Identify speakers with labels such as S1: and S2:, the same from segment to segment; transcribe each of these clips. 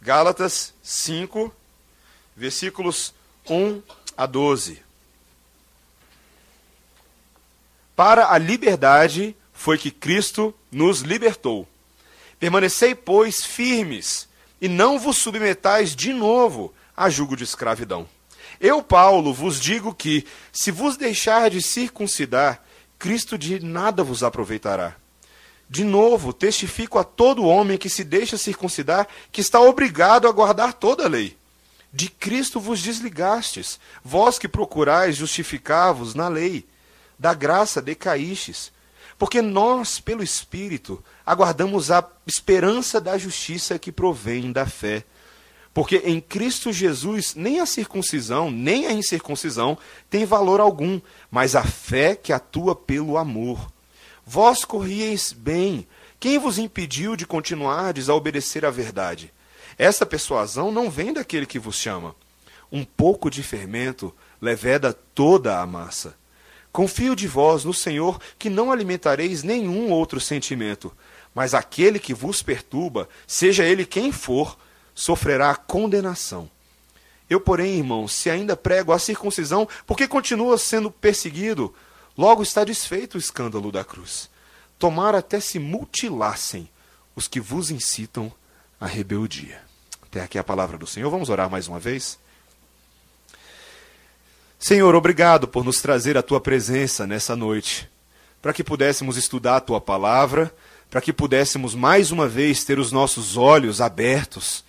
S1: Gálatas 5, versículos 1 a 12. Para a liberdade foi que Cristo nos libertou. Permanecei, pois, firmes, e não vos submetais de novo a jugo de escravidão. Eu, Paulo, vos digo que, se vos deixar de circuncidar, Cristo de nada vos aproveitará. De novo, testifico a todo homem que se deixa circuncidar que está obrigado a guardar toda a lei. De Cristo vos desligastes, vós que procurais justificar-vos na lei. Da graça decaístes. Porque nós, pelo Espírito, aguardamos a esperança da justiça que provém da fé. Porque em Cristo Jesus nem a circuncisão, nem a incircuncisão tem valor algum, mas a fé que atua pelo amor. Vós corrieis bem. Quem vos impediu de continuardes a obedecer à verdade? Essa persuasão não vem daquele que vos chama. Um pouco de fermento leveda toda a massa. Confio de vós no Senhor que não alimentareis nenhum outro sentimento, mas aquele que vos perturba, seja ele quem for, sofrerá condenação. Eu, porém, irmãos, se ainda prego a circuncisão, porque continua sendo perseguido, logo está desfeito o escândalo da cruz. Tomara até se mutilassem os que vos incitam à rebeldia. Até aqui a palavra do Senhor. Vamos orar mais uma vez? Senhor, obrigado por nos trazer a tua presença nessa noite, para que pudéssemos estudar a tua palavra, para que pudéssemos mais uma vez ter os nossos olhos abertos,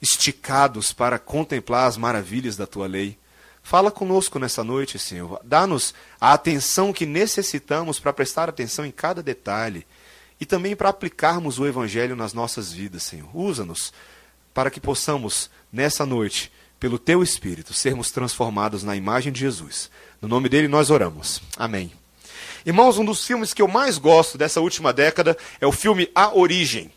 S1: esticados para contemplar as maravilhas da tua lei. Fala conosco nessa noite, Senhor. Dá-nos a atenção que necessitamos para prestar atenção em cada detalhe e também para aplicarmos o Evangelho nas nossas vidas, Senhor. Usa-nos para que possamos, nessa noite, pelo Teu Espírito, sermos transformados na imagem de Jesus. No nome dele nós oramos. Amém. Irmãos, um dos filmes que eu mais gosto dessa última década é o filme A Origem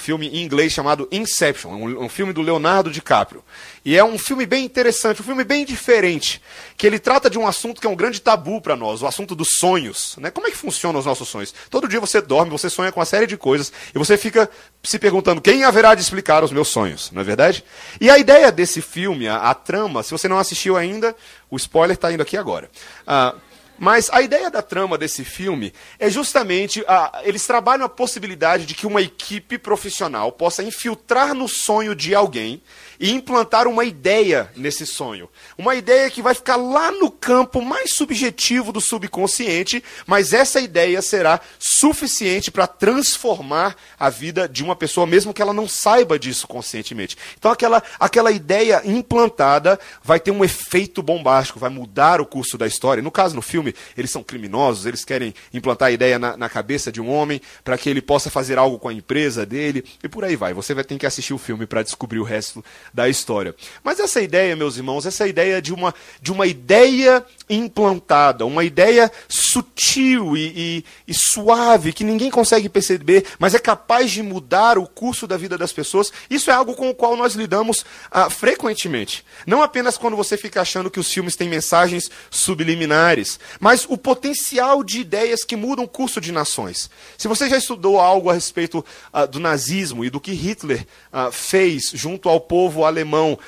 S1: filme em inglês chamado Inception, um, um, filme do Leonardo DiCaprio. E é um filme bem interessante, um filme bem diferente, que ele trata de um assunto que é um grande tabu para nós, o assunto dos sonhos. Né? Como é que funcionam os nossos sonhos? Todo dia você dorme, você sonha com uma série de coisas, e você fica se perguntando quem haverá de explicar os meus sonhos, não é verdade? E a ideia desse filme, a, a trama, se você não assistiu ainda, o spoiler está indo aqui agora. Uh, mas a ideia da trama desse filme é justamente a, eles trabalham a possibilidade de que uma equipe profissional possa infiltrar no sonho de alguém e implantar uma ideia nesse sonho. Uma ideia que vai ficar lá no campo mais subjetivo do subconsciente, mas essa ideia será suficiente para transformar a vida de uma pessoa, mesmo que ela não saiba disso conscientemente. Então, aquela, aquela ideia implantada vai ter um efeito bombástico, vai mudar o curso da história. No caso, no filme, eles são criminosos, eles querem implantar a ideia na, na cabeça de um homem para que ele possa fazer algo com a empresa dele, e por aí vai. Você vai ter que assistir o filme para descobrir o resto da história. Mas essa ideia, meus irmãos, essa ideia de uma, de uma ideia implantada, uma ideia sutil e, e, e, suave, que ninguém consegue perceber, mas é capaz de mudar o curso da vida das pessoas, isso é algo com o qual nós lidamos ah, frequentemente. Não apenas quando você fica achando que os filmes têm mensagens subliminares, mas o potencial de ideias que mudam o curso de nações. Se você já estudou algo a respeito ah, do nazismo e do que Hitler ah, fez junto ao povo alemão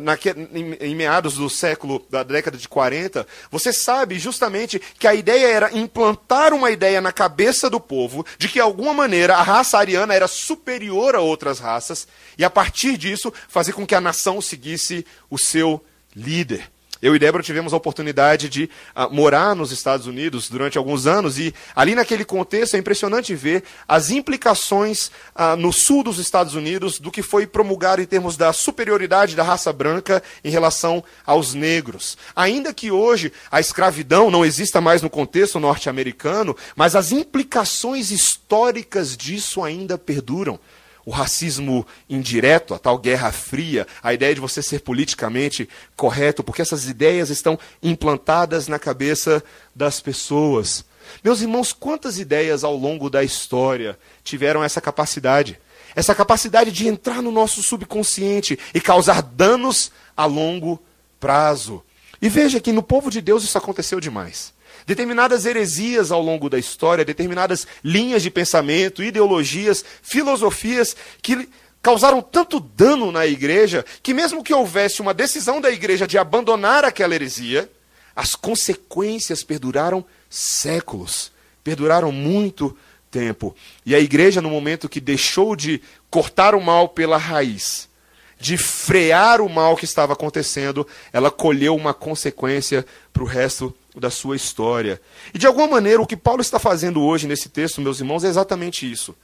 S1: naque, em, em meados do século, da década de 40, você sabe justamente que a ideia era implantar uma ideia na cabeça do povo de que, de alguma maneira, a raça ariana era superior a outras raças, e a partir disso, fazer com que a nação seguisse o seu líder. Eu e Débora tivemos a oportunidade de uh, morar nos Estados Unidos durante alguns anos e ali naquele contexto é impressionante ver as implicações uh, no sul dos Estados Unidos do que foi promulgado em termos da superioridade da raça branca em relação aos negros. Ainda que hoje a escravidão não exista mais no contexto norte-americano, mas as implicações históricas disso ainda perduram o racismo indireto, a tal guerra fria, a ideia de você ser politicamente correto, porque essas ideias estão implantadas na cabeça das pessoas. Meus irmãos, quantas ideias ao longo da história tiveram essa capacidade? Essa capacidade de entrar no nosso subconsciente e causar danos a longo prazo. E veja que no povo de Deus isso aconteceu demais determinadas heresias ao longo da história, determinadas linhas de pensamento, ideologias, filosofias que causaram tanto dano na igreja que, mesmo que houvesse uma decisão da igreja de abandonar aquela heresia, as consequências perduraram séculos, perduraram muito tempo. E a igreja, no momento que deixou de cortar o mal pela raiz, de frear o mal que estava acontecendo, ela colheu uma consequência para o resto da sua história. E de alguma maneira, o que Paulo está fazendo hoje nesse texto, meus irmãos, é exatamente isso.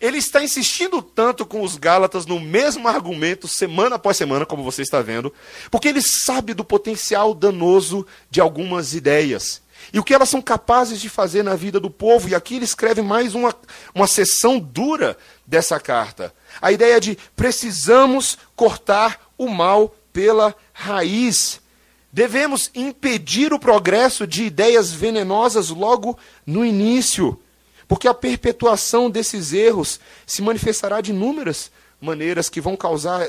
S1: Ele está insistindo tanto com os Gálatas no mesmo argumento, semana após semana, como você está vendo, porque ele sabe do potencial danoso de algumas ideias. E o que elas são capazes de fazer na vida do povo. E aqui ele escreve mais uma, uma sessão dura dessa carta. A ideia de precisamos cortar o mal pela raiz. Devemos impedir o progresso de ideias venenosas logo no início, porque a perpetuação desses erros se manifestará de inúmeras maneiras que vão causar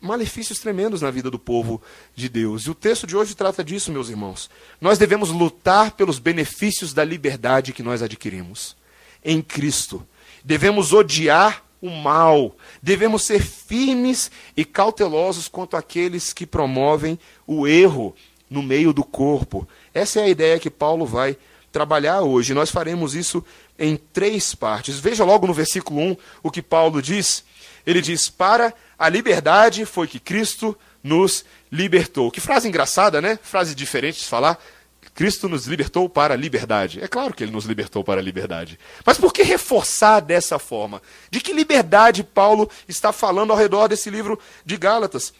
S1: malefícios tremendos na vida do povo de Deus. E o texto de hoje trata disso, meus irmãos. Nós devemos lutar pelos benefícios da liberdade que nós adquirimos em Cristo. Devemos odiar o mal. Devemos ser firmes e cautelosos quanto àqueles que promovem o erro no meio do corpo. Essa é a ideia que Paulo vai trabalhar hoje. Nós faremos isso em três partes. Veja logo no versículo 1 o que Paulo diz. Ele diz: Para a liberdade foi que Cristo nos libertou. Que frase engraçada, né? Frase diferente de falar. Cristo nos libertou para a liberdade. É claro que ele nos libertou para a liberdade. Mas por que reforçar dessa forma? De que liberdade Paulo está falando ao redor desse livro de Gálatas?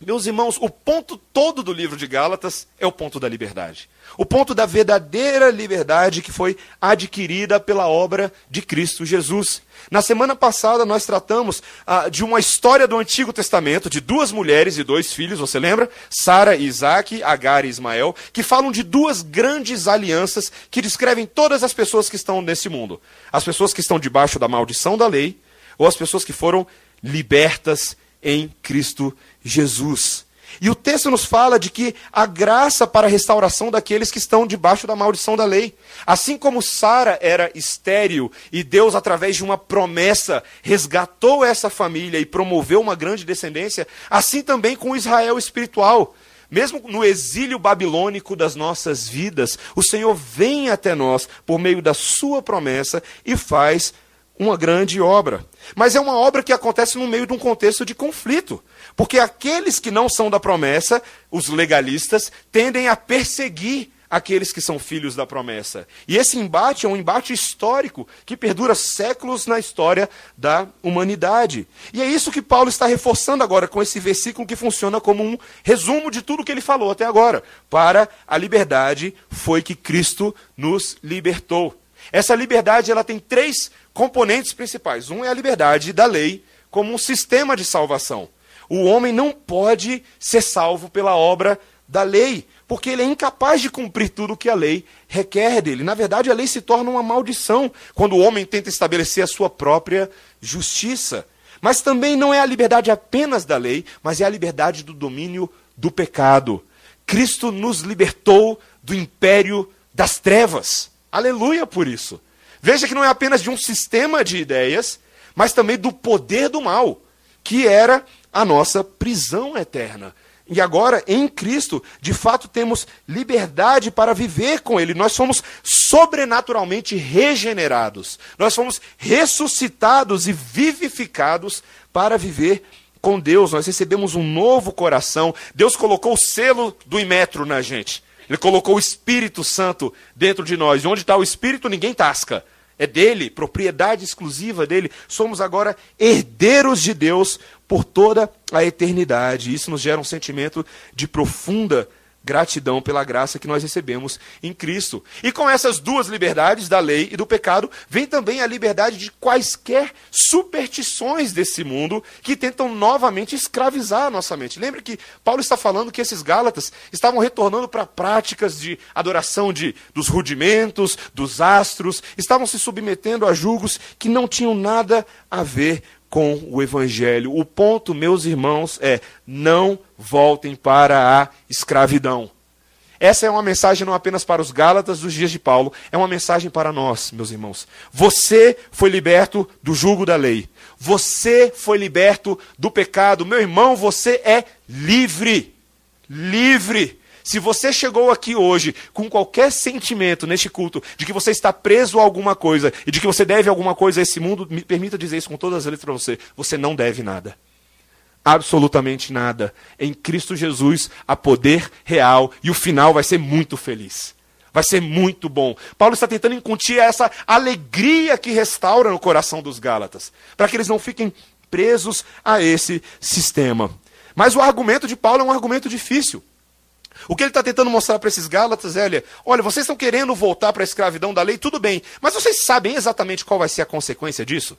S1: Meus irmãos, o ponto todo do livro de Gálatas é o ponto da liberdade. O ponto da verdadeira liberdade que foi adquirida pela obra de Cristo Jesus. Na semana passada nós tratamos ah, de uma história do Antigo Testamento, de duas mulheres e dois filhos, você lembra? Sara e Isaac, Agar e Ismael, que falam de duas grandes alianças que descrevem todas as pessoas que estão nesse mundo. As pessoas que estão debaixo da maldição da lei, ou as pessoas que foram libertas em Cristo Jesus. E o texto nos fala de que a graça para a restauração daqueles que estão debaixo da maldição da lei. Assim como Sara era estéril e Deus, através de uma promessa, resgatou essa família e promoveu uma grande descendência, assim também com Israel espiritual. Mesmo no exílio babilônico das nossas vidas, o Senhor vem até nós por meio da sua promessa e faz uma grande obra. Mas é uma obra que acontece no meio de um contexto de conflito. Porque aqueles que não são da promessa, os legalistas, tendem a perseguir aqueles que são filhos da promessa. E esse embate é um embate histórico que perdura séculos na história da humanidade. E é isso que Paulo está reforçando agora com esse versículo que funciona como um resumo de tudo que ele falou até agora. Para a liberdade foi que Cristo nos libertou. Essa liberdade ela tem três componentes principais. Um é a liberdade da lei como um sistema de salvação. O homem não pode ser salvo pela obra da lei, porque ele é incapaz de cumprir tudo o que a lei requer dele. Na verdade, a lei se torna uma maldição quando o homem tenta estabelecer a sua própria justiça. Mas também não é a liberdade apenas da lei, mas é a liberdade do domínio do pecado. Cristo nos libertou do império das trevas. Aleluia por isso. Veja que não é apenas de um sistema de ideias, mas também do poder do mal, que era a nossa prisão eterna. E agora, em Cristo, de fato temos liberdade para viver com Ele. Nós somos sobrenaturalmente regenerados. Nós fomos ressuscitados e vivificados para viver com Deus. Nós recebemos um novo coração. Deus colocou o selo do Imetro na gente. Ele colocou o Espírito Santo dentro de nós. Onde está o Espírito, ninguém tasca. É dele, propriedade exclusiva dele. Somos agora herdeiros de Deus por toda a eternidade. Isso nos gera um sentimento de profunda gratidão pela graça que nós recebemos em Cristo. E com essas duas liberdades, da lei e do pecado, vem também a liberdade de quaisquer superstições desse mundo que tentam novamente escravizar a nossa mente. Lembre que Paulo está falando que esses Gálatas estavam retornando para práticas de adoração de, dos rudimentos, dos astros, estavam se submetendo a julgos que não tinham nada a ver com o Evangelho. O ponto, meus irmãos, é não voltem para a escravidão. Essa é uma mensagem não apenas para os Gálatas dos dias de Paulo, é uma mensagem para nós, meus irmãos. Você foi liberto do jugo da lei. Você foi liberto do pecado. Meu irmão, você é livre. Livre. Se você chegou aqui hoje com qualquer sentimento neste culto de que você está preso a alguma coisa e de que você deve alguma coisa a esse mundo, me permita dizer isso com todas as letras para você: você não deve nada. Absolutamente nada. Em Cristo Jesus há poder real e o final vai ser muito feliz. Vai ser muito bom. Paulo está tentando incutir essa alegria que restaura no coração dos Gálatas, para que eles não fiquem presos a esse sistema. Mas o argumento de Paulo é um argumento difícil. O que ele está tentando mostrar para esses Gálatas é: olha, vocês estão querendo voltar para a escravidão da lei, tudo bem, mas vocês sabem exatamente qual vai ser a consequência disso?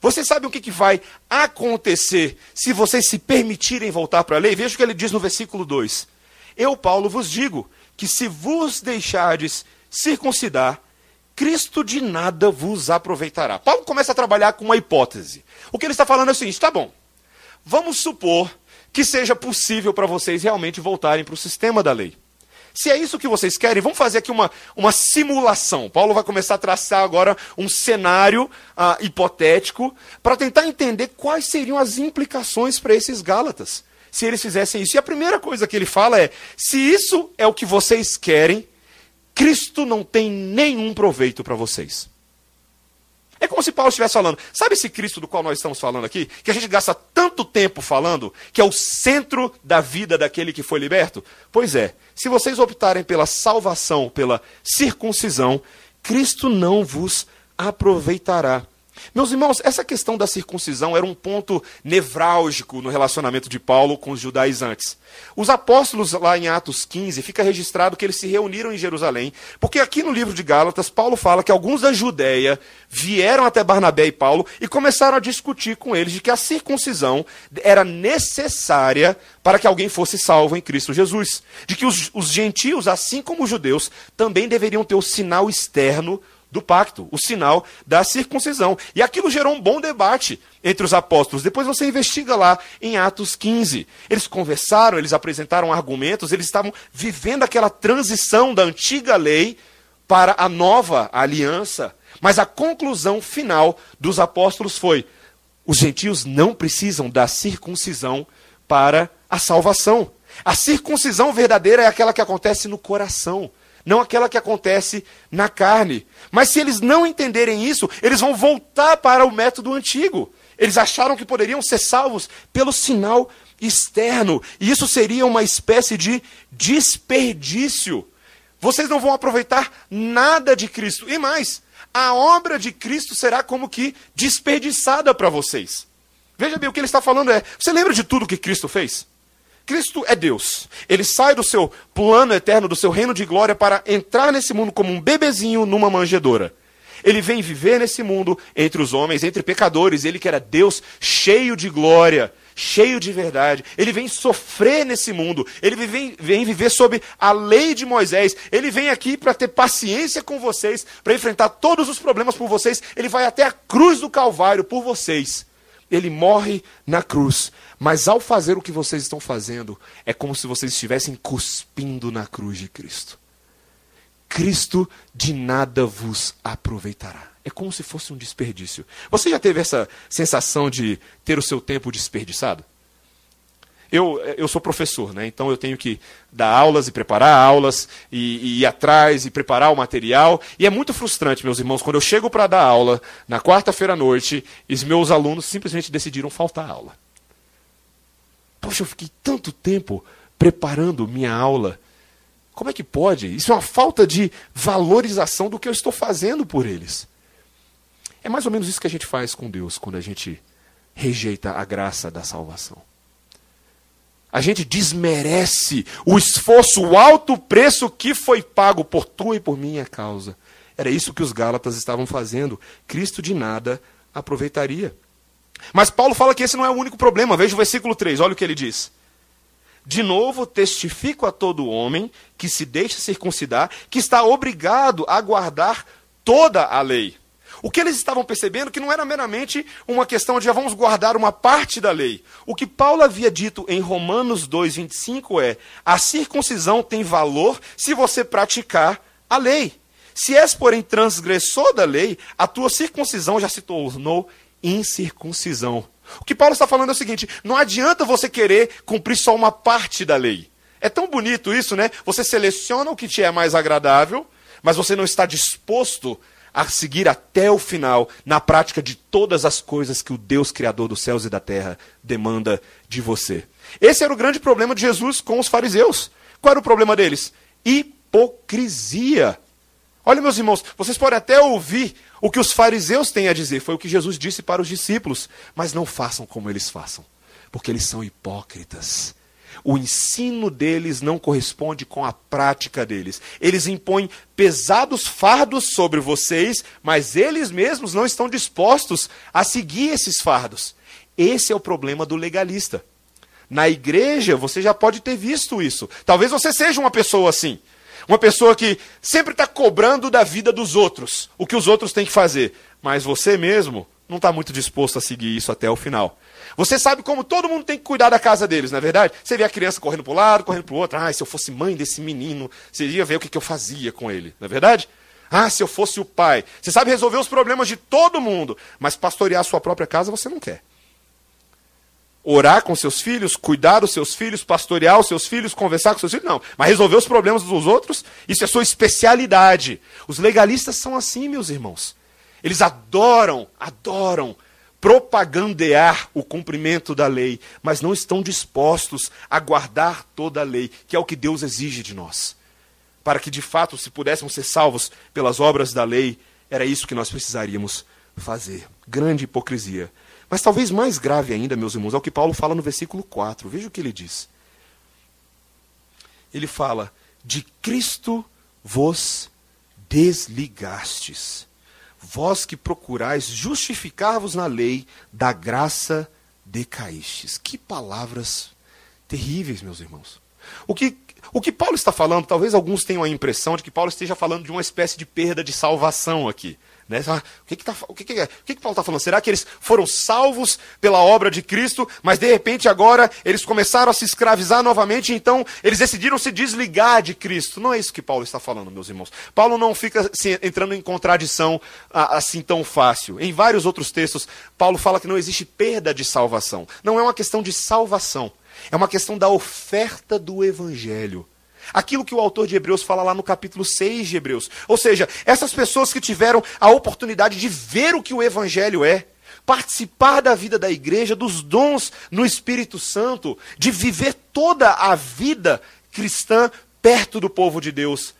S1: Vocês sabem o que, que vai acontecer se vocês se permitirem voltar para a lei? Veja o que ele diz no versículo 2. Eu, Paulo, vos digo que se vos deixardes circuncidar, Cristo de nada vos aproveitará. Paulo começa a trabalhar com uma hipótese. O que ele está falando é o seguinte: tá bom, vamos supor que seja possível para vocês realmente voltarem para o sistema da lei. Se é isso que vocês querem, vamos fazer aqui uma, uma simulação. Paulo vai começar a traçar agora um cenário ah, hipotético para tentar entender quais seriam as implicações para esses Gálatas se eles fizessem isso. E a primeira coisa que ele fala é: se isso é o que vocês querem, Cristo não tem nenhum proveito para vocês. É como se Paulo estivesse falando, sabe esse Cristo do qual nós estamos falando aqui? Que a gente gasta tanto tempo falando, que é o centro da vida daquele que foi liberto? Pois é, se vocês optarem pela salvação, pela circuncisão, Cristo não vos aproveitará. Meus irmãos, essa questão da circuncisão era um ponto nevrálgico no relacionamento de Paulo com os judaizantes. Os apóstolos, lá em Atos 15, fica registrado que eles se reuniram em Jerusalém, porque aqui no livro de Gálatas, Paulo fala que alguns da Judéia vieram até Barnabé e Paulo e começaram a discutir com eles de que a circuncisão era necessária para que alguém fosse salvo em Cristo Jesus. De que os, os gentios, assim como os judeus, também deveriam ter o sinal externo do pacto, o sinal da circuncisão. E aquilo gerou um bom debate entre os apóstolos. Depois você investiga lá em Atos 15. Eles conversaram, eles apresentaram argumentos, eles estavam vivendo aquela transição da antiga lei para a nova aliança. Mas a conclusão final dos apóstolos foi: os gentios não precisam da circuncisão para a salvação. A circuncisão verdadeira é aquela que acontece no coração não aquela que acontece na carne. Mas se eles não entenderem isso, eles vão voltar para o método antigo. Eles acharam que poderiam ser salvos pelo sinal externo, e isso seria uma espécie de desperdício. Vocês não vão aproveitar nada de Cristo. E mais, a obra de Cristo será como que desperdiçada para vocês. Veja bem, o que ele está falando é: você lembra de tudo que Cristo fez? Cristo é Deus. Ele sai do seu plano eterno, do seu reino de glória, para entrar nesse mundo como um bebezinho numa manjedoura. Ele vem viver nesse mundo entre os homens, entre pecadores. Ele que era Deus cheio de glória, cheio de verdade. Ele vem sofrer nesse mundo. Ele vem, vem viver sob a lei de Moisés. Ele vem aqui para ter paciência com vocês, para enfrentar todos os problemas por vocês. Ele vai até a cruz do Calvário por vocês. Ele morre na cruz mas ao fazer o que vocês estão fazendo, é como se vocês estivessem cuspindo na cruz de Cristo. Cristo de nada vos aproveitará. É como se fosse um desperdício. Você já teve essa sensação de ter o seu tempo desperdiçado? Eu, eu sou professor, né? então eu tenho que dar aulas e preparar aulas, e, e ir atrás e preparar o material. E é muito frustrante, meus irmãos, quando eu chego para dar aula na quarta-feira à noite e meus alunos simplesmente decidiram faltar aula. Poxa, eu fiquei tanto tempo preparando minha aula. Como é que pode? Isso é uma falta de valorização do que eu estou fazendo por eles. É mais ou menos isso que a gente faz com Deus quando a gente rejeita a graça da salvação. A gente desmerece o esforço, o alto preço que foi pago por tua e por minha causa. Era isso que os Gálatas estavam fazendo. Cristo de nada aproveitaria. Mas Paulo fala que esse não é o único problema. Veja o versículo 3, olha o que ele diz. De novo, testifico a todo homem que se deixa circuncidar, que está obrigado a guardar toda a lei. O que eles estavam percebendo que não era meramente uma questão de já ah, vamos guardar uma parte da lei. O que Paulo havia dito em Romanos 2:25 é: a circuncisão tem valor se você praticar a lei. Se és, porém, transgressor da lei, a tua circuncisão já se tornou incircuncisão. O que Paulo está falando é o seguinte: não adianta você querer cumprir só uma parte da lei. É tão bonito isso, né? Você seleciona o que te é mais agradável, mas você não está disposto a seguir até o final na prática de todas as coisas que o Deus Criador dos céus e da terra demanda de você. Esse era o grande problema de Jesus com os fariseus. Qual era o problema deles? Hipocrisia. Olha, meus irmãos, vocês podem até ouvir o que os fariseus têm a dizer, foi o que Jesus disse para os discípulos, mas não façam como eles façam, porque eles são hipócritas. O ensino deles não corresponde com a prática deles. Eles impõem pesados fardos sobre vocês, mas eles mesmos não estão dispostos a seguir esses fardos. Esse é o problema do legalista. Na igreja, você já pode ter visto isso. Talvez você seja uma pessoa assim. Uma pessoa que sempre está cobrando da vida dos outros, o que os outros têm que fazer. Mas você mesmo não está muito disposto a seguir isso até o final. Você sabe como todo mundo tem que cuidar da casa deles, não é verdade? Você vê a criança correndo para um lado, correndo para o outro. Ah, se eu fosse mãe desse menino, você ia ver o que, que eu fazia com ele, não é verdade? Ah, se eu fosse o pai. Você sabe resolver os problemas de todo mundo, mas pastorear a sua própria casa você não quer orar com seus filhos, cuidar dos seus filhos, pastorear os seus filhos, conversar com seus filhos, não. Mas resolver os problemas dos outros, isso é sua especialidade. Os legalistas são assim, meus irmãos. Eles adoram, adoram propagandear o cumprimento da lei, mas não estão dispostos a guardar toda a lei, que é o que Deus exige de nós. Para que de fato, se pudéssemos ser salvos pelas obras da lei, era isso que nós precisaríamos fazer. Grande hipocrisia. Mas talvez mais grave ainda, meus irmãos, é o que Paulo fala no versículo 4. Veja o que ele diz. Ele fala: De Cristo vos desligastes, vós que procurais justificar-vos na lei, da graça decaístes. Que palavras terríveis, meus irmãos. O que, o que Paulo está falando, talvez alguns tenham a impressão de que Paulo esteja falando de uma espécie de perda de salvação aqui. Né? O, que, que, tá, o, que, que, é? o que, que Paulo está falando? Será que eles foram salvos pela obra de Cristo, mas de repente agora eles começaram a se escravizar novamente, então eles decidiram se desligar de Cristo? Não é isso que Paulo está falando, meus irmãos. Paulo não fica assim, entrando em contradição assim tão fácil. Em vários outros textos, Paulo fala que não existe perda de salvação. Não é uma questão de salvação, é uma questão da oferta do Evangelho. Aquilo que o autor de Hebreus fala lá no capítulo 6 de Hebreus. Ou seja, essas pessoas que tiveram a oportunidade de ver o que o Evangelho é, participar da vida da igreja, dos dons no Espírito Santo, de viver toda a vida cristã perto do povo de Deus.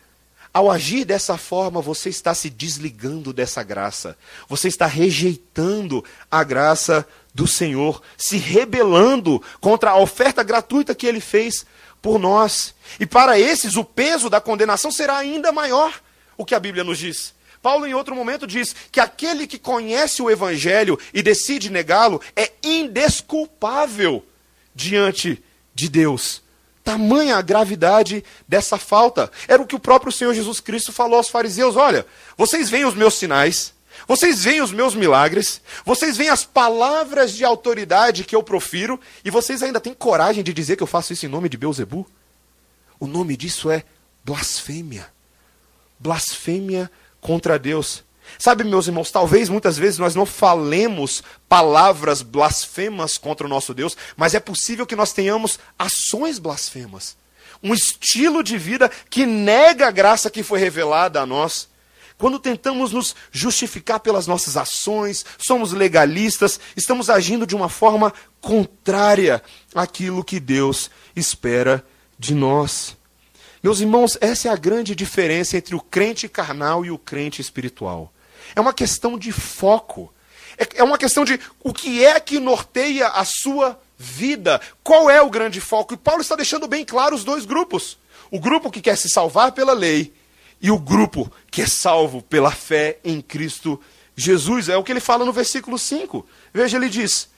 S1: Ao agir dessa forma, você está se desligando dessa graça. Você está rejeitando a graça do Senhor, se rebelando contra a oferta gratuita que ele fez por nós. E para esses, o peso da condenação será ainda maior, o que a Bíblia nos diz. Paulo, em outro momento, diz que aquele que conhece o Evangelho e decide negá-lo é indesculpável diante de Deus. Tamanha a gravidade dessa falta. Era o que o próprio Senhor Jesus Cristo falou aos fariseus: olha, vocês veem os meus sinais, vocês veem os meus milagres, vocês veem as palavras de autoridade que eu profiro, e vocês ainda têm coragem de dizer que eu faço isso em nome de Beuzebu? O nome disso é blasfêmia. Blasfêmia contra Deus. Sabe, meus irmãos, talvez muitas vezes nós não falemos palavras blasfemas contra o nosso Deus, mas é possível que nós tenhamos ações blasfemas. Um estilo de vida que nega a graça que foi revelada a nós. Quando tentamos nos justificar pelas nossas ações, somos legalistas, estamos agindo de uma forma contrária àquilo que Deus espera de nós. Meus irmãos, essa é a grande diferença entre o crente carnal e o crente espiritual. É uma questão de foco. É, é uma questão de o que é que norteia a sua vida. Qual é o grande foco? E Paulo está deixando bem claro os dois grupos. O grupo que quer se salvar pela lei e o grupo que é salvo pela fé em Cristo Jesus. É o que ele fala no versículo 5. Veja, ele diz: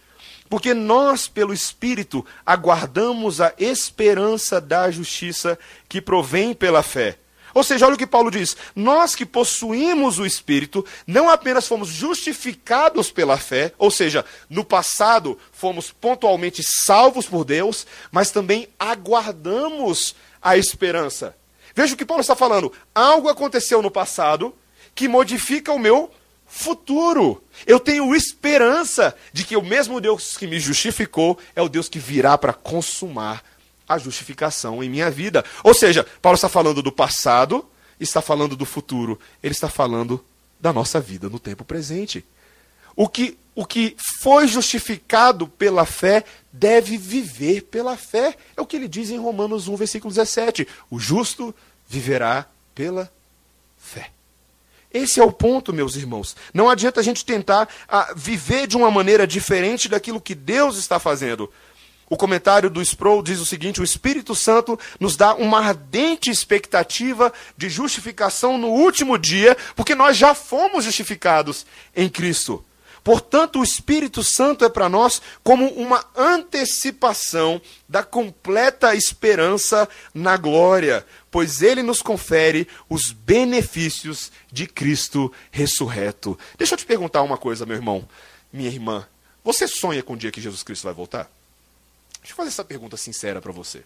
S1: porque nós, pelo Espírito, aguardamos a esperança da justiça que provém pela fé. Ou seja, olha o que Paulo diz: nós que possuímos o Espírito, não apenas fomos justificados pela fé, ou seja, no passado fomos pontualmente salvos por Deus, mas também aguardamos a esperança. Veja o que Paulo está falando: algo aconteceu no passado que modifica o meu futuro. Eu tenho esperança de que o mesmo Deus que me justificou é o Deus que virá para consumar a justificação em minha vida. Ou seja, Paulo está falando do passado, está falando do futuro, ele está falando da nossa vida no tempo presente. O que, o que foi justificado pela fé deve viver pela fé. É o que ele diz em Romanos 1, versículo 17. O justo viverá pela fé. Esse é o ponto, meus irmãos. Não adianta a gente tentar a, ah, viver de uma maneira diferente daquilo que Deus está fazendo. O comentário do Sproul diz o seguinte: o Espírito Santo nos dá uma ardente expectativa de justificação no último dia, porque nós já fomos justificados em Cristo. Portanto, o Espírito Santo é para nós como uma antecipação da completa esperança na glória, pois ele nos confere os benefícios de Cristo ressurreto. Deixa eu te perguntar uma coisa, meu irmão, minha irmã. Você sonha com o dia que Jesus Cristo vai voltar? Deixa eu fazer essa pergunta sincera para você.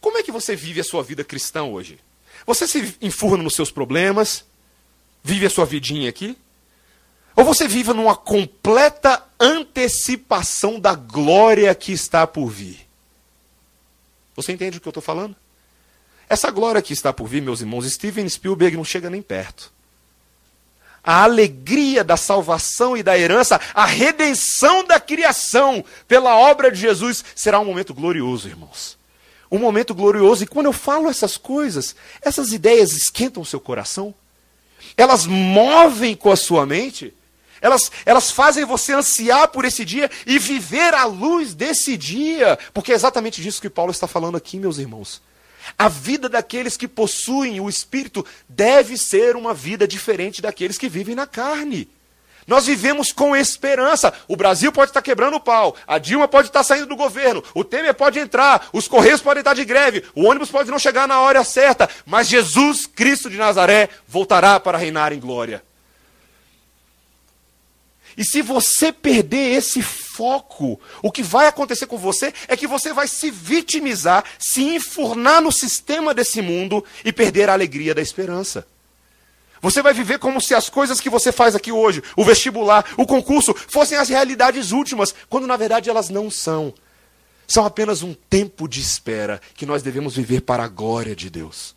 S1: Como é que você vive a sua vida cristã hoje? Você se enfurna nos seus problemas? Vive a sua vidinha aqui? Ou você vive numa completa antecipação da glória que está por vir? Você entende o que eu estou falando? Essa glória que está por vir, meus irmãos, Steven Spielberg não chega nem perto. A alegria da salvação e da herança, a redenção da criação pela obra de Jesus será um momento glorioso, irmãos. Um momento glorioso. E quando eu falo essas coisas, essas ideias esquentam o seu coração? Elas movem com a sua mente? Elas, elas fazem você ansiar por esse dia e viver à luz desse dia. Porque é exatamente disso que Paulo está falando aqui, meus irmãos. A vida daqueles que possuem o Espírito deve ser uma vida diferente daqueles que vivem na carne. Nós vivemos com esperança. O Brasil pode estar quebrando o pau, a Dilma pode estar saindo do governo, o Temer pode entrar, os Correios podem estar de greve, o ônibus pode não chegar na hora certa, mas Jesus Cristo de Nazaré voltará para reinar em glória. E se você perder esse foco, o que vai acontecer com você é que você vai se vitimizar, se enfurnar no sistema desse mundo e perder a alegria da esperança. Você vai viver como se as coisas que você faz aqui hoje, o vestibular, o concurso, fossem as realidades últimas, quando na verdade elas não são. São apenas um tempo de espera que nós devemos viver para a glória de Deus.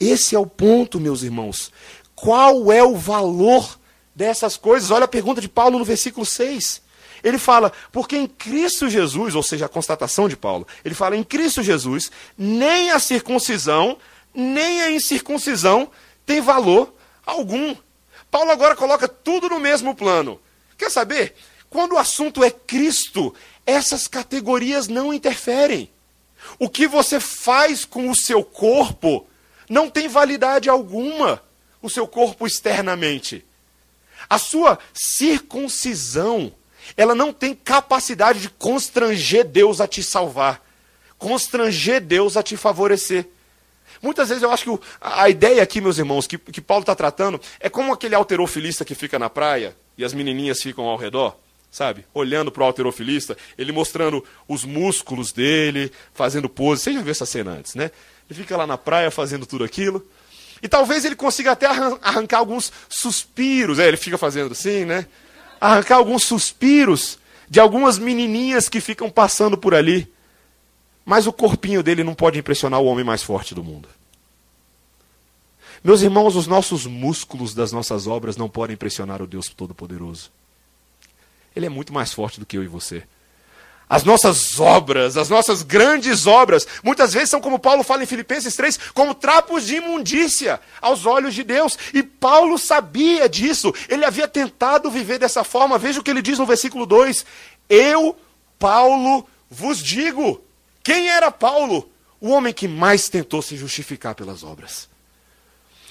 S1: Esse é o ponto, meus irmãos. Qual é o valor dessas coisas. Olha a pergunta de Paulo no versículo 6. Ele fala, porque em Cristo Jesus, ou seja, a constatação de Paulo, ele fala, em Cristo Jesus, nem a circuncisão, nem a incircuncisão tem valor algum. Paulo agora coloca tudo no mesmo plano. Quer saber? Quando o assunto é Cristo, essas categorias não interferem. O que você faz com o seu corpo não tem validade alguma, o seu corpo externamente. A sua circuncisão, ela não tem capacidade de constranger Deus a te salvar, constranger Deus a te favorecer. Muitas vezes eu acho que a ideia aqui, meus irmãos, que, que Paulo está tratando, é como aquele alterofilista que fica na praia e as menininhas ficam ao redor, sabe? Olhando para o alterofilista, ele mostrando os músculos dele, fazendo pose. Você já viu essa cena antes, né? Ele fica lá na praia fazendo tudo aquilo. E talvez ele consiga até arrancar alguns suspiros. É, ele fica fazendo assim, né? Arrancar alguns suspiros de algumas menininhas que ficam passando por ali. Mas o corpinho dele não pode impressionar o homem mais forte do mundo. Meus irmãos, os nossos músculos das nossas obras não podem impressionar o Deus Todo-Poderoso. Ele é muito mais forte do que eu e você. As nossas obras, as nossas grandes obras, muitas vezes são como Paulo fala em Filipenses 3, como trapos de imundícia aos olhos de Deus. E Paulo sabia disso. Ele havia tentado viver dessa forma. Veja o que ele diz no versículo 2: Eu, Paulo, vos digo. Quem era Paulo? O homem que mais tentou se justificar pelas obras.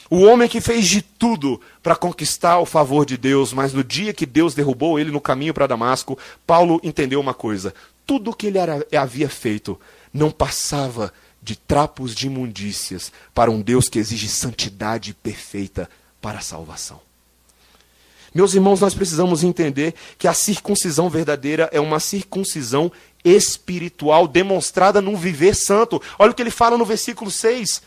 S1: O homem que fez de tudo para conquistar o favor de Deus, mas no dia que Deus derrubou ele no caminho para Damasco, Paulo entendeu uma coisa: tudo o que ele era, havia feito não passava de trapos de imundícias para um Deus que exige santidade perfeita para a salvação. Meus irmãos, nós precisamos entender que a circuncisão verdadeira é uma circuncisão espiritual demonstrada num viver santo. Olha o que ele fala no versículo 6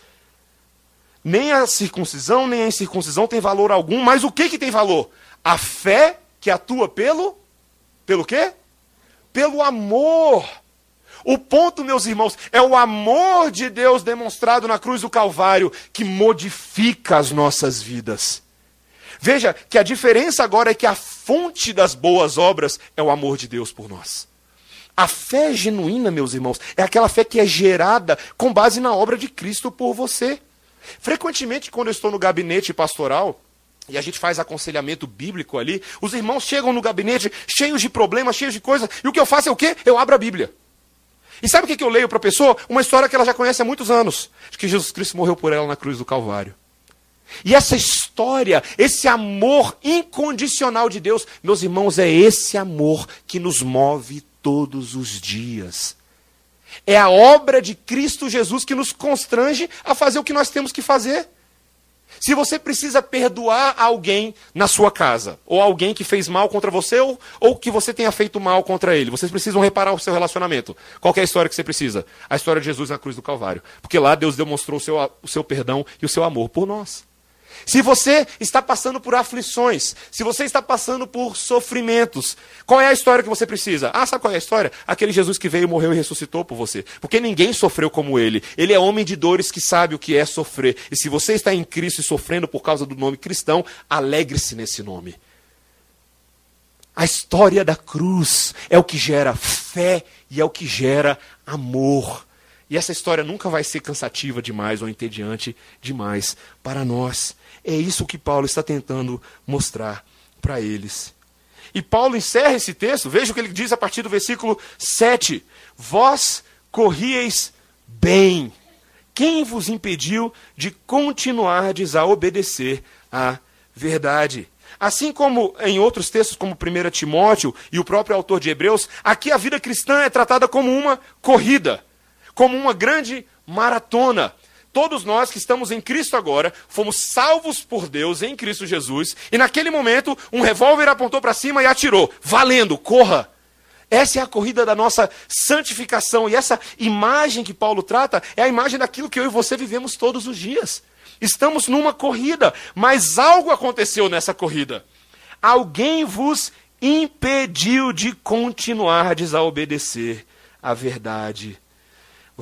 S1: Nem a circuncisão, nem a incircuncisão tem valor algum, mas o que, que tem valor? A fé que atua pelo. Pelo quê? Pelo amor. O ponto, meus irmãos, é o amor de Deus demonstrado na cruz do Calvário que modifica as nossas vidas. Veja que a diferença agora é que a fonte das boas obras é o amor de Deus por nós. A fé genuína, meus irmãos, é aquela fé que é gerada com base na obra de Cristo por você. Frequentemente, quando eu estou no gabinete pastoral, e a gente faz aconselhamento bíblico ali, os irmãos chegam no gabinete cheios de problemas, cheios de coisas, e o que eu faço é o quê? Eu abro a Bíblia. E sabe o que, eu leio para a pessoa? Uma história que ela já conhece há muitos anos. De que Jesus Cristo morreu por ela na cruz do Calvário. E essa história, esse amor incondicional de Deus, meus irmãos, é esse amor que nos move todos os dias. É a obra de Cristo Jesus que nos constrange a fazer o que nós temos que fazer. Se você precisa perdoar alguém na sua casa, ou alguém que fez mal contra você, ou, ou que você tenha feito mal contra ele, vocês precisam reparar o seu relacionamento. Qual é a história que você precisa? A história de Jesus na cruz do Calvário. Porque lá Deus demonstrou o seu, o seu perdão e o seu amor por nós. Se você está passando por aflições, se você está passando por sofrimentos, qual é a história que você precisa? Ah, sabe qual é a história? Aquele Jesus que veio, morreu e ressuscitou por você. Porque ninguém sofreu como ele. Ele é homem de dores que sabe o que é sofrer. E se você está em Cristo e sofrendo por causa do nome cristão, alegre-se nesse nome. A história da cruz é o que gera fé e é o que gera amor. E essa história nunca vai ser cansativa demais ou entediante demais para nós. É isso que Paulo está tentando mostrar para eles. E Paulo encerra esse texto, veja o que ele diz a partir do versículo 7. Vós corrieis bem. Quem vos impediu de continuardes a obedecer à verdade? Assim como em outros textos, como 1 Timóteo e o próprio autor de Hebreus, aqui a vida cristã é tratada como uma corrida, como uma grande maratona. Todos nós que estamos em Cristo agora, fomos salvos por Deus em Cristo Jesus, e naquele momento um revólver apontou para cima e atirou. Valendo, corra! Essa é a corrida da nossa santificação, e essa imagem que Paulo trata é a imagem daquilo que eu e você vivemos todos os dias. Estamos numa corrida, mas algo aconteceu nessa corrida. Alguém vos impediu de continuar a obedecer à verdade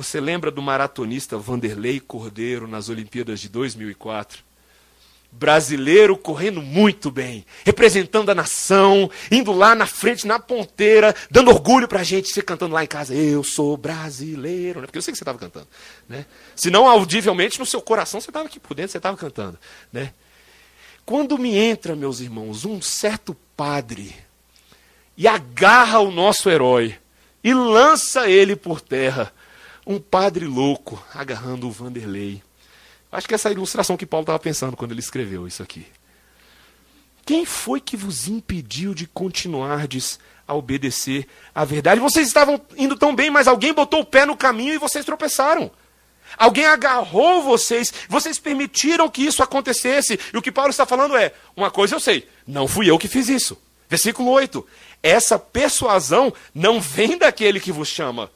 S1: você lembra do maratonista Vanderlei Cordeiro nas Olimpíadas de 2004? Brasileiro correndo muito bem, representando a nação, indo lá na frente, na ponteira, dando orgulho pra gente, você cantando lá em casa, eu sou brasileiro, né? porque eu sei que você estava cantando. Né? Se não audivelmente, no seu coração você estava aqui por dentro, você estava cantando. Né? Quando me entra, meus irmãos, um certo padre e agarra o nosso herói e lança ele por terra, um padre louco agarrando o Vanderlei. Acho que essa é a ilustração que Paulo estava pensando quando ele escreveu isso aqui. Quem foi que vos impediu de continuardes a obedecer à verdade? Vocês estavam indo tão bem, mas alguém botou o pé no caminho e vocês tropeçaram. Alguém agarrou vocês, vocês permitiram que isso acontecesse. E o que Paulo está falando é: uma coisa eu sei, não fui eu que fiz isso. Versículo 8: Essa persuasão não vem daquele que vos chama,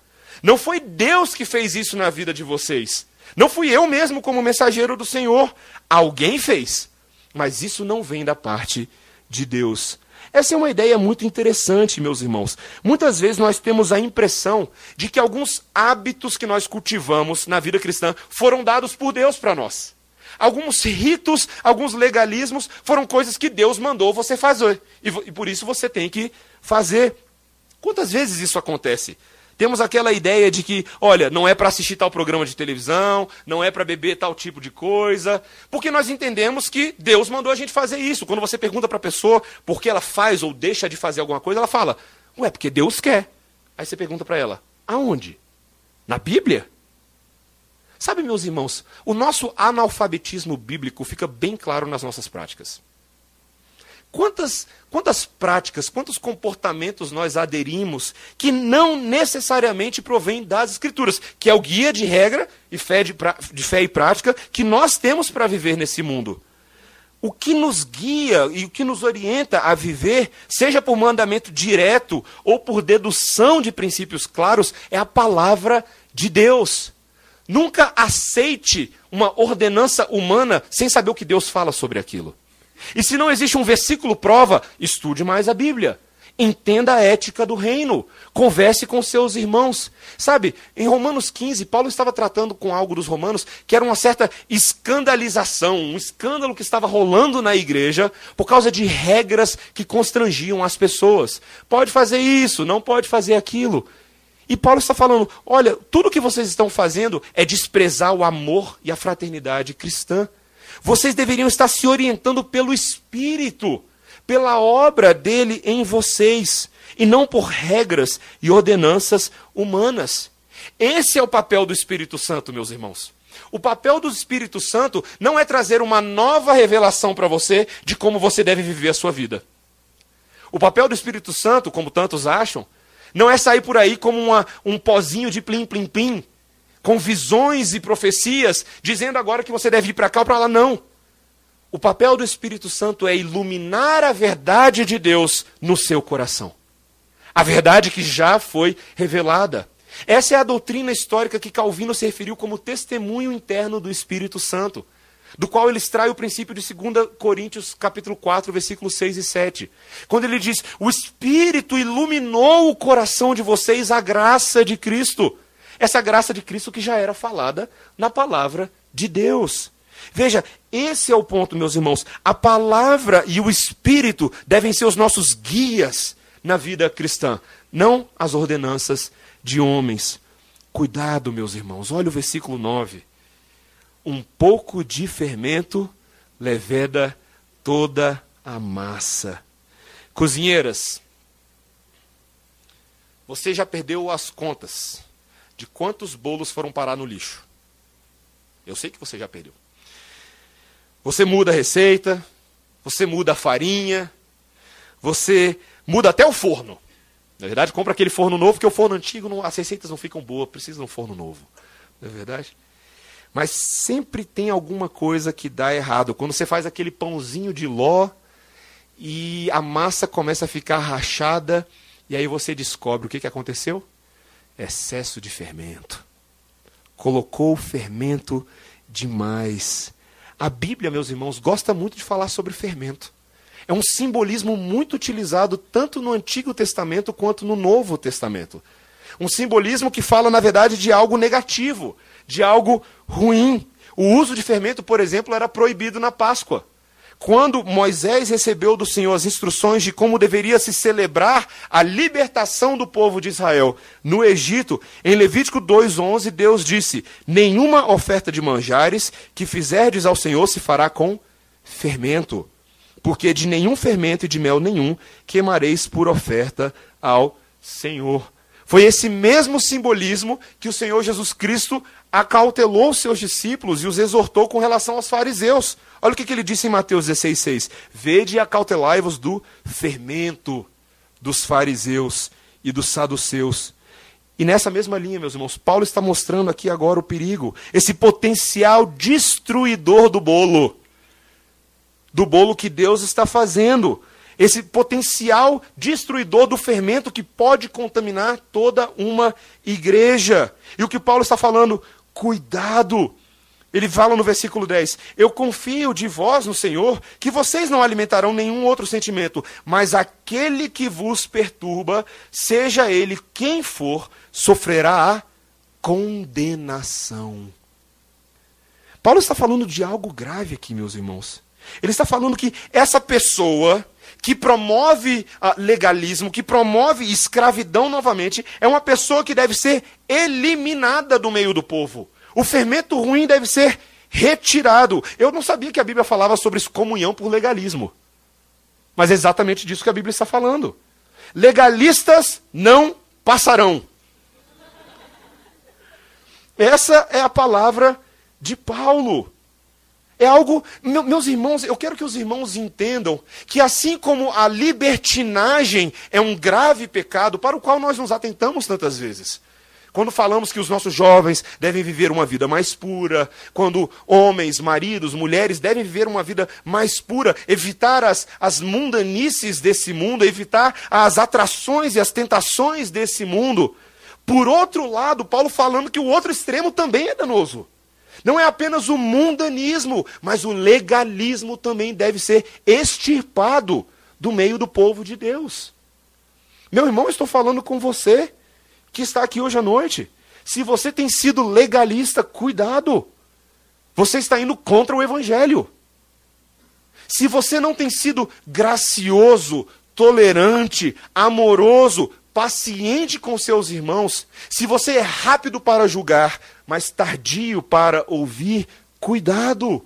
S1: não foi Deus que fez isso na vida de vocês. Não fui eu mesmo como mensageiro do Senhor. Alguém fez. Mas isso não vem da parte de Deus. Essa é uma ideia muito interessante, meus irmãos. Muitas vezes nós temos a impressão de que alguns hábitos que nós cultivamos na vida cristã foram dados por Deus para nós. Alguns ritos, alguns legalismos foram coisas que Deus mandou você fazer. E, e por isso você tem que fazer. Quantas vezes isso acontece? Temos aquela ideia de que, olha, não é para assistir tal programa de televisão, não é para beber tal tipo de coisa, porque nós entendemos que Deus mandou a gente fazer isso. Quando você pergunta para a pessoa por que ela faz ou deixa de fazer alguma coisa, ela fala, ué, porque Deus quer. Aí você pergunta para ela, aonde? Na Bíblia? Sabe, meus irmãos, o nosso analfabetismo bíblico fica bem claro nas nossas práticas. Quantas, quantas práticas, quantos comportamentos nós aderimos que não necessariamente provém das Escrituras, que é o guia de regra e fé de, de fé e prática que nós temos para viver nesse mundo? O que nos guia e o que nos orienta a viver, seja por mandamento direto ou por dedução de princípios claros, é a palavra de Deus. Nunca aceite uma ordenança humana sem saber o que Deus fala sobre aquilo. E se não existe um versículo prova, estude mais a Bíblia. Entenda a ética do reino. Converse com seus irmãos. Sabe, em Romanos 15, Paulo estava tratando com algo dos romanos que era uma certa escandalização, um escândalo que estava rolando na igreja por causa de regras que constrangiam as pessoas. Pode fazer isso, não pode fazer aquilo. E Paulo está falando: olha, tudo que vocês estão fazendo é desprezar o amor e a fraternidade cristã. Vocês deveriam estar se orientando pelo Espírito pela obra dele em vocês, e não por regras e ordenanças humanas. Esse é o papel do Espírito Santo, meus irmãos. O papel do Espírito Santo não é trazer uma nova revelação para você de como você deve viver a sua vida. O papel do Espírito Santo, como tantos acham, não é sair por aí como uma, um pozinho de plim-plim-plim, com visões e profecias, dizendo agora que você deve ir para cá ou para lá. Não. O papel do Espírito Santo é iluminar a verdade de Deus no seu coração. A verdade que já foi revelada. Essa é a doutrina histórica que Calvino se referiu como testemunho interno do Espírito Santo, do qual ele extrai o princípio de 2 Coríntios capítulo 4, versículos 6 e 7. Quando ele diz: "O Espírito iluminou o coração de vocês a graça de Cristo". Essa graça de Cristo que já era falada na palavra de Deus. Veja, esse é o ponto, meus irmãos. A palavra e o Espírito devem ser os nossos guias na vida cristã, não as ordenanças de homens. Cuidado, meus irmãos. Olha o versículo 9. Um pouco de fermento leveda toda a massa. Cozinheiras, você já perdeu as contas de quantos bolos foram parar no lixo? Eu sei que você já perdeu. Você muda a receita, você muda a farinha, você muda até o forno. Na verdade, compra aquele forno novo, porque o forno antigo, não, as receitas não ficam boas, precisa de um forno novo. Não é verdade? Mas sempre tem alguma coisa que dá errado. Quando você faz aquele pãozinho de ló e a massa começa a ficar rachada, e aí você descobre o que, que aconteceu? Excesso de fermento. Colocou fermento demais. A Bíblia, meus irmãos, gosta muito de falar sobre fermento. É um simbolismo muito utilizado tanto no Antigo Testamento quanto no Novo Testamento. Um simbolismo que fala, na verdade, de algo negativo, de algo ruim. O uso de fermento, por exemplo, era proibido na Páscoa. Quando Moisés recebeu do Senhor as instruções de como deveria se celebrar a libertação do povo de Israel no Egito, em Levítico 2:11, Deus disse: "Nenhuma oferta de manjares que fizerdes ao Senhor se fará com fermento, porque de nenhum fermento e de mel nenhum queimareis por oferta ao Senhor." Foi esse mesmo simbolismo que o Senhor Jesus Cristo acautelou seus discípulos e os exortou com relação aos fariseus. Olha o que, ele disse em Mateus 16,6: Vede e acautelai-vos do fermento dos fariseus e dos saduceus. E nessa mesma linha, meus irmãos, Paulo está mostrando aqui agora o perigo, esse potencial destruidor do bolo. Do bolo que Deus está fazendo esse potencial destruidor do fermento que pode contaminar toda uma igreja. E o que Paulo está falando, cuidado. Ele fala no versículo 10: Eu confio de vós no Senhor, que vocês não alimentarão nenhum outro sentimento, mas aquele que vos perturba, seja ele quem for, sofrerá a condenação. Paulo está falando de algo grave aqui, meus irmãos. Ele está falando que essa pessoa que promove uh, legalismo, que promove escravidão novamente, é uma pessoa que deve ser eliminada do meio do povo. O fermento ruim deve ser retirado. Eu não sabia que a Bíblia falava sobre comunhão por legalismo. Mas é exatamente disso que a Bíblia está falando. Legalistas não passarão. Essa é a palavra de Paulo. É algo, meus irmãos, eu quero que os irmãos entendam que assim como a libertinagem é um grave pecado para o qual nós nos atentamos tantas vezes. Quando falamos que os nossos jovens devem viver uma vida mais pura, quando homens, maridos, mulheres devem viver uma vida mais pura, evitar as, as mundanices desse mundo, evitar as atrações e as tentações desse mundo, Por outro lado, Paulo falando que o outro extremo também é danoso. Não é apenas o mundanismo, mas o legalismo também deve ser extirpado do meio do povo de Deus. Meu irmão, estou falando com você que está aqui hoje à noite. Se você tem sido legalista, cuidado. Você está indo contra o evangelho. Se você não tem sido gracioso, tolerante, amoroso, paciente com seus irmãos, se você é rápido para julgar, mas tardio para ouvir, cuidado.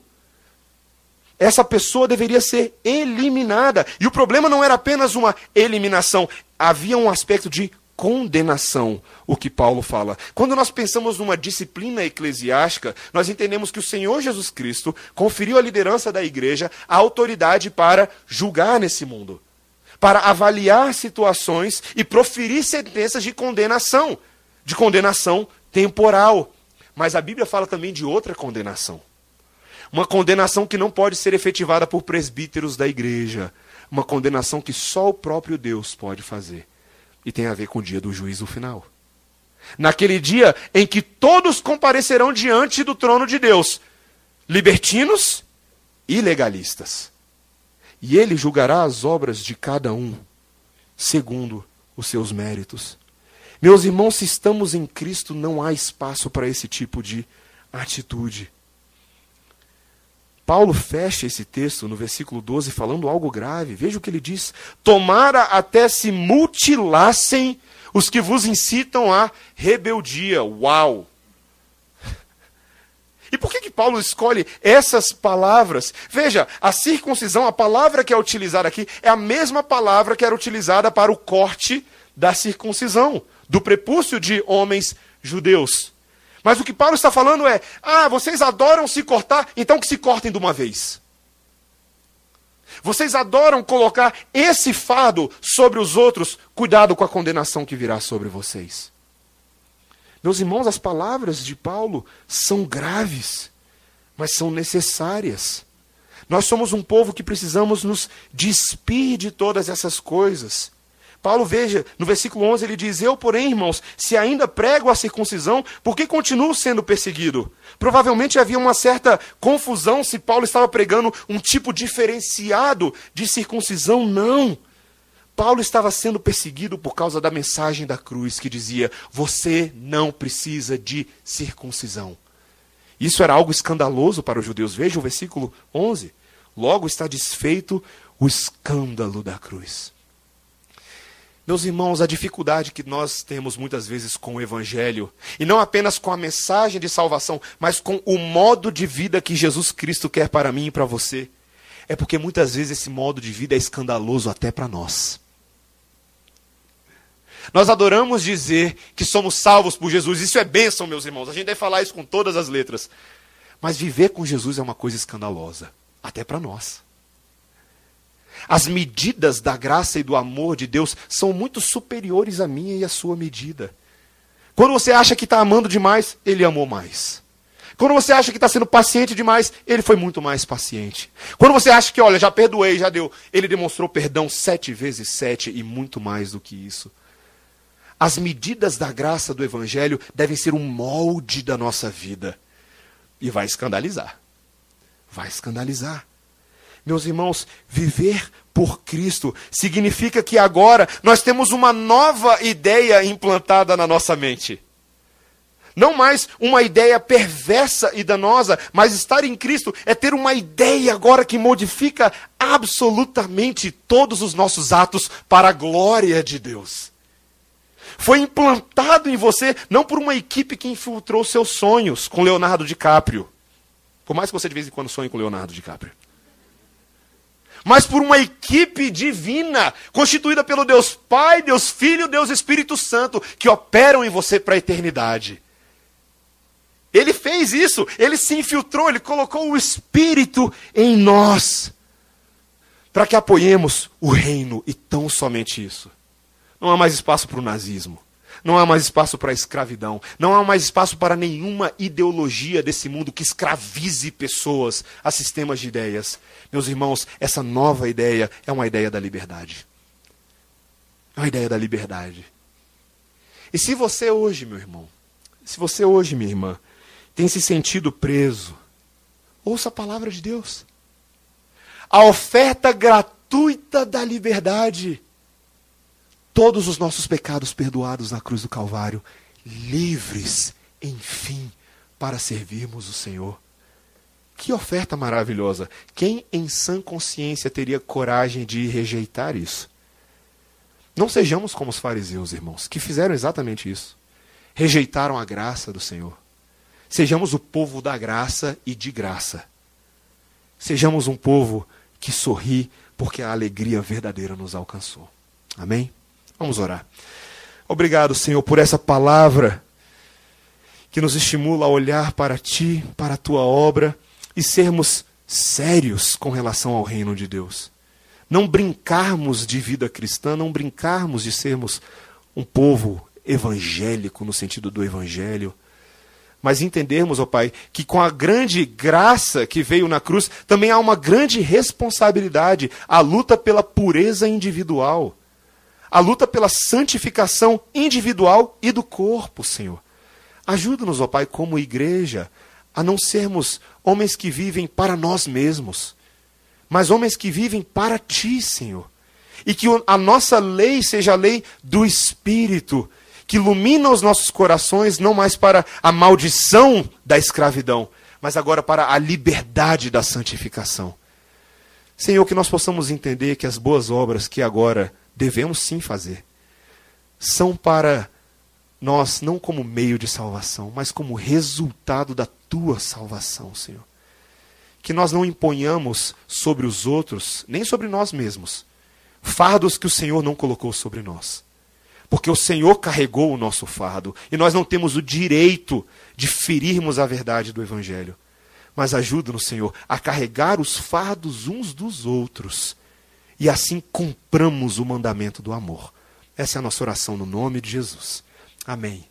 S1: Essa pessoa deveria ser eliminada. E o problema não era apenas uma eliminação, havia um aspecto de condenação, o que Paulo fala. Quando nós pensamos numa disciplina eclesiástica, nós entendemos que o Senhor Jesus Cristo conferiu à liderança da igreja a autoridade para julgar nesse mundo, para avaliar situações e proferir sentenças de condenação, de condenação temporal. Mas a Bíblia fala também de outra condenação. Uma condenação que não pode ser efetivada por presbíteros da igreja. Uma condenação que só o próprio Deus pode fazer e tem a ver com o dia do juízo final. Naquele dia em que todos comparecerão diante do trono de Deus, libertinos e legalistas. E ele julgará as obras de cada um, segundo os seus méritos. Meus irmãos, se estamos em Cristo, não há espaço para esse tipo de atitude. Paulo fecha esse texto no versículo 12 falando algo grave. Veja o que ele diz: Tomara até se mutilassem os que vos incitam à rebeldia. Uau! E por que, que Paulo escolhe essas palavras? Veja, a circuncisão, a palavra que é utilizada aqui, é a mesma palavra que era utilizada para o corte da circuncisão, do prepúcio de homens judeus. Mas o que Paulo está falando é: ah, vocês adoram se cortar, então que se cortem de uma vez. Vocês adoram colocar esse fardo sobre os outros, cuidado com a condenação que virá sobre vocês. Meus irmãos, as palavras de Paulo são graves, mas são necessárias. Nós somos um povo que precisamos nos despir de todas essas coisas. Paulo, veja, no versículo 11 ele diz: Eu, porém, irmãos, se ainda prego a circuncisão, por que continuo sendo perseguido? Provavelmente havia uma certa confusão se Paulo estava pregando um tipo diferenciado de circuncisão. Não. Paulo estava sendo perseguido por causa da mensagem da cruz que dizia: Você não precisa de circuncisão. Isso era algo escandaloso para os judeus. Veja o versículo 11. Logo está desfeito o escândalo da cruz. Meus irmãos, a dificuldade que nós temos muitas vezes com o Evangelho, e não apenas com a mensagem de salvação, mas com o modo de vida que Jesus Cristo quer para mim e para você, é porque muitas vezes esse modo de vida é escandaloso até para nós. Nós adoramos dizer que somos salvos por Jesus, isso é bênção, meus irmãos, a gente deve falar isso com todas as letras. Mas viver com Jesus é uma coisa escandalosa, até para nós. As medidas da graça e do amor de Deus são muito superiores à minha e à sua medida. Quando você acha que está amando demais, ele amou mais. Quando você acha que está sendo paciente demais, ele foi muito mais paciente. Quando você acha que, olha, já perdoei, já deu, ele demonstrou perdão sete vezes sete e muito mais do que isso. As medidas da graça do Evangelho devem ser um molde da nossa vida. E vai escandalizar. Vai escandalizar. Meus irmãos, viver por Cristo significa que agora nós temos uma nova ideia implantada na nossa mente. Não mais uma ideia perversa e danosa, mas estar em Cristo é ter uma ideia agora que modifica absolutamente todos os nossos atos para a glória de Deus. Foi implantado em você não por uma equipe que infiltrou seus sonhos com Leonardo DiCaprio. Por mais que você de vez em quando sonhe com Leonardo DiCaprio mas por uma equipe divina, constituída pelo Deus Pai, Deus Filho, Deus Espírito Santo, que operam em você para a eternidade. Ele fez isso, ele se infiltrou, ele colocou o Espírito em nós, para que apoiemos o reino e tão somente isso. Não há mais espaço para o nazismo. Não há mais espaço para a escravidão. Não há mais espaço para nenhuma ideologia desse mundo que escravize pessoas a sistemas de ideias. Meus irmãos, essa nova ideia é uma ideia da liberdade. É uma ideia da liberdade. E se você hoje, meu irmão, se você hoje, minha irmã, tem se sentido preso, ouça a palavra de Deus. A oferta gratuita da liberdade. Todos os nossos pecados perdoados na cruz do Calvário, livres, enfim, para servirmos o Senhor. Que oferta maravilhosa! Quem em sã consciência teria coragem de rejeitar isso? Não sejamos como os fariseus, irmãos, que fizeram exatamente isso. Rejeitaram a graça do Senhor. Sejamos o povo da graça e de graça. Sejamos um povo que sorri porque a alegria verdadeira nos alcançou. Amém? Vamos orar. Obrigado, Senhor, por essa palavra que nos estimula a olhar para Ti, para a Tua obra e sermos sérios com relação ao reino de Deus. Não brincarmos de vida cristã, não brincarmos de sermos um povo evangélico no sentido do evangelho, mas entendermos, ó Pai, que com a grande graça que veio na cruz, também há uma grande responsabilidade, a luta pela pureza individual, a luta pela santificação individual e do corpo, Senhor. Ajuda-nos, ó Pai, como igreja, a não sermos homens que vivem para nós mesmos, mas homens que vivem para ti, Senhor. E que a nossa lei seja a lei do Espírito, que ilumina os nossos corações não mais para a maldição da escravidão, mas agora para a liberdade da santificação. Senhor, que nós possamos entender que as boas obras que agora devemos sim fazer são para nós não como meio de salvação, mas como resultado da tua salvação, Senhor. Que nós não imponhamos sobre os outros, nem sobre nós mesmos, fardos que o Senhor não colocou sobre nós. Porque o Senhor carregou o nosso fardo e nós não temos o direito de ferirmos a verdade do Evangelho. Mas ajuda-nos, Senhor, a carregar os fardos uns dos outros e assim cumpramos o mandamento do amor. Essa é a nossa oração no nome de Jesus. Amém.